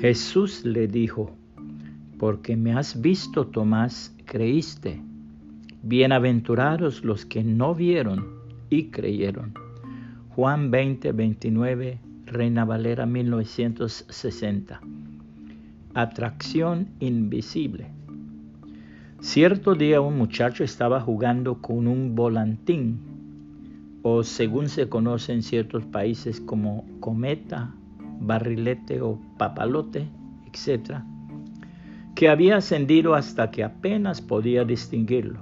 Jesús le dijo, porque me has visto, Tomás, creíste. Bienaventurados los que no vieron y creyeron. Juan 20, 29, Reina Valera 1960. Atracción invisible. Cierto día un muchacho estaba jugando con un volantín, o según se conoce en ciertos países como cometa, barrilete o papalote, etc., que había ascendido hasta que apenas podía distinguirlo.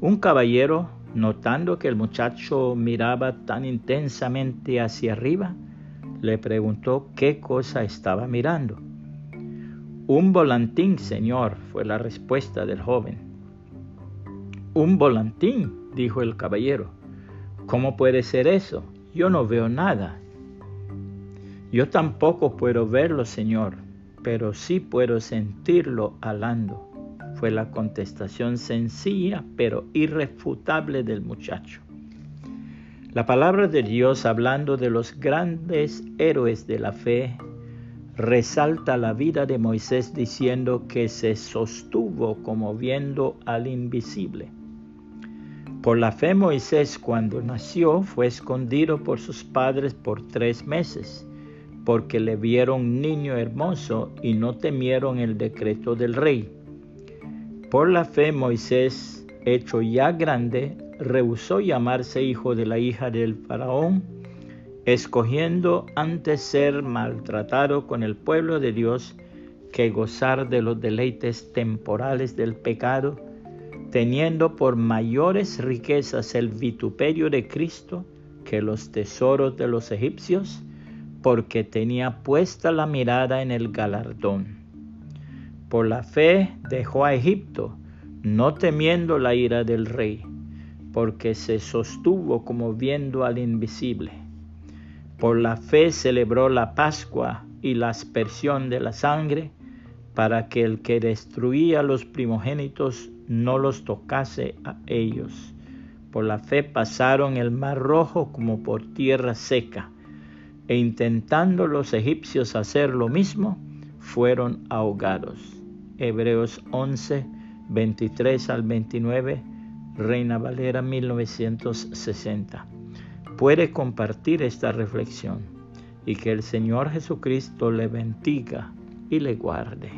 Un caballero, notando que el muchacho miraba tan intensamente hacia arriba, le preguntó qué cosa estaba mirando. Un volantín, señor, fue la respuesta del joven. Un volantín, dijo el caballero. ¿Cómo puede ser eso? Yo no veo nada. Yo tampoco puedo verlo, Señor, pero sí puedo sentirlo alando. Fue la contestación sencilla pero irrefutable del muchacho. La palabra de Dios hablando de los grandes héroes de la fe resalta la vida de Moisés diciendo que se sostuvo como viendo al invisible. Por la fe Moisés cuando nació fue escondido por sus padres por tres meses porque le vieron niño hermoso y no temieron el decreto del rey. Por la fe Moisés, hecho ya grande, rehusó llamarse hijo de la hija del faraón, escogiendo antes ser maltratado con el pueblo de Dios que gozar de los deleites temporales del pecado, teniendo por mayores riquezas el vituperio de Cristo que los tesoros de los egipcios, porque tenía puesta la mirada en el galardón. Por la fe dejó a Egipto, no temiendo la ira del rey, porque se sostuvo como viendo al invisible. Por la fe celebró la Pascua y la aspersión de la sangre, para que el que destruía los primogénitos no los tocase a ellos. Por la fe pasaron el mar rojo como por tierra seca e intentando los egipcios hacer lo mismo, fueron ahogados. Hebreos 11, 23 al 29, Reina Valera 1960. Puede compartir esta reflexión y que el Señor Jesucristo le bendiga y le guarde.